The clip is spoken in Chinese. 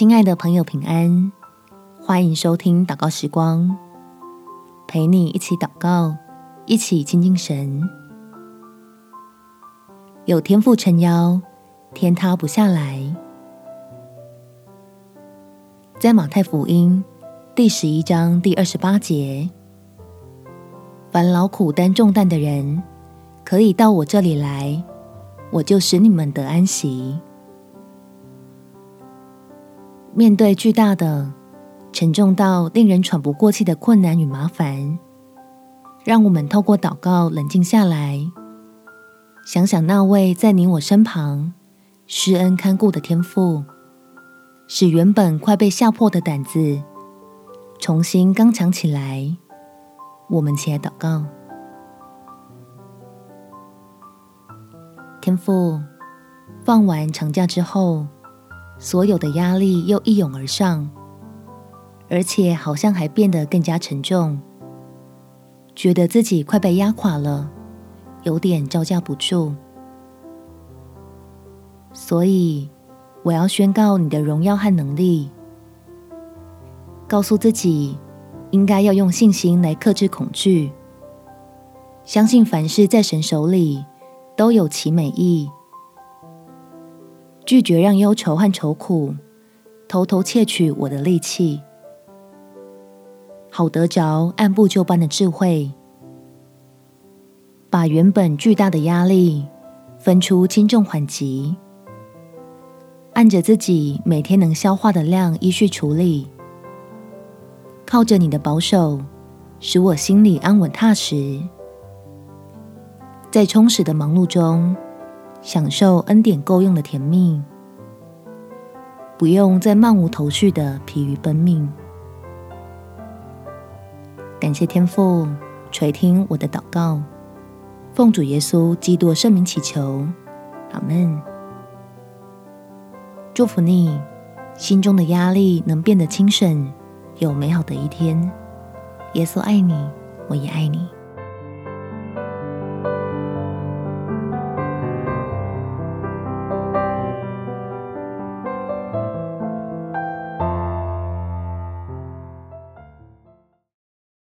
亲爱的朋友，平安！欢迎收听祷告时光，陪你一起祷告，一起亲近神。有天父撑腰，天塌不下来。在马太福音第十一章第二十八节，凡劳苦担重担的人，可以到我这里来，我就使你们得安息。面对巨大的、沉重到令人喘不过气的困难与麻烦，让我们透过祷告冷静下来，想想那位在你我身旁施恩看顾的天父，使原本快被吓破的胆子重新刚强起来。我们起来祷告，天父，放完长假之后。所有的压力又一涌而上，而且好像还变得更加沉重，觉得自己快被压垮了，有点招架不住。所以，我要宣告你的荣耀和能力，告诉自己应该要用信心来克制恐惧，相信凡事在神手里都有其美意。拒绝让忧愁和愁苦偷偷窃取我的力气，好得着按部就班的智慧，把原本巨大的压力分出轻重缓急，按着自己每天能消化的量依序处理，靠着你的保守，使我心里安稳踏实，在充实的忙碌中。享受恩典够用的甜蜜，不用再漫无头绪的疲于奔命。感谢天父垂听我的祷告，奉主耶稣基督圣名祈求，阿门。祝福你，心中的压力能变得轻省，有美好的一天。耶稣爱你，我也爱你。